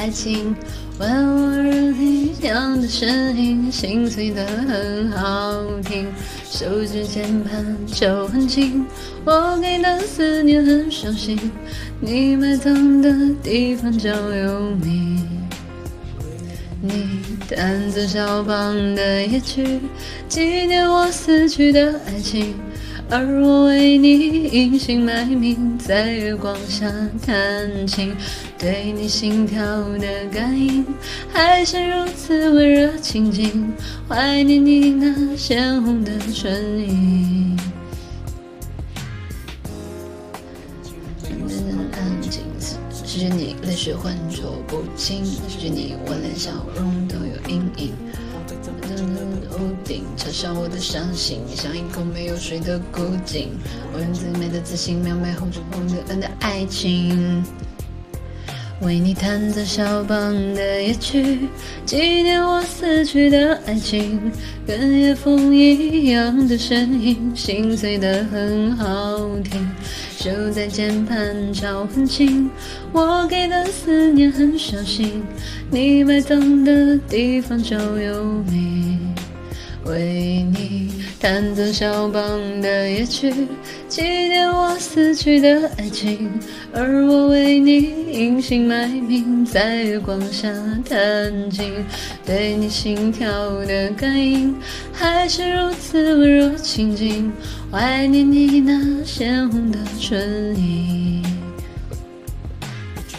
爱情，玩偶儿一样的声音，心碎的很好听。手指键盘就很轻，我给的思念很伤心。你埋葬的地方就有名。你弹着小邦的夜曲，纪念我死去的爱情。而我为你隐姓埋名，在月光下弹琴，对你心跳的感应还是如此温热清静，怀念你那鲜红的唇印。安静，失去你泪水浑浊不清，失去你我连笑容都顶嘲笑我的伤心，像一口没有水的古井。我用最美的自信描绘红着红的蓝的爱情，为你弹奏肖邦的夜曲，纪念我死去的爱情。跟夜风一样的声音，心碎的很好听。手在键盘敲很轻，我给的思念很小心。你埋葬的地方就有名。为你弹奏肖邦的夜曲，纪念我死去的爱情。而我为你隐姓埋名，在月光下弹琴，对你心跳的感应还是如此温柔清静，怀念你那鲜红的唇印。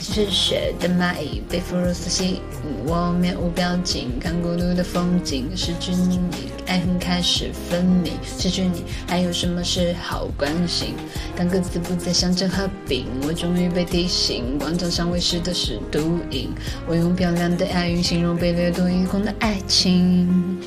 是雪的蚂蚁被腐乳所吸引，我面无表情看孤独的风景。失去你，爱恨开始分明。失去你，还有什么是好关心？当歌词不再像针和柄，我终于被提醒，广场上喂食的是毒瘾。我用漂亮的押韵形容被掠夺一空的爱情。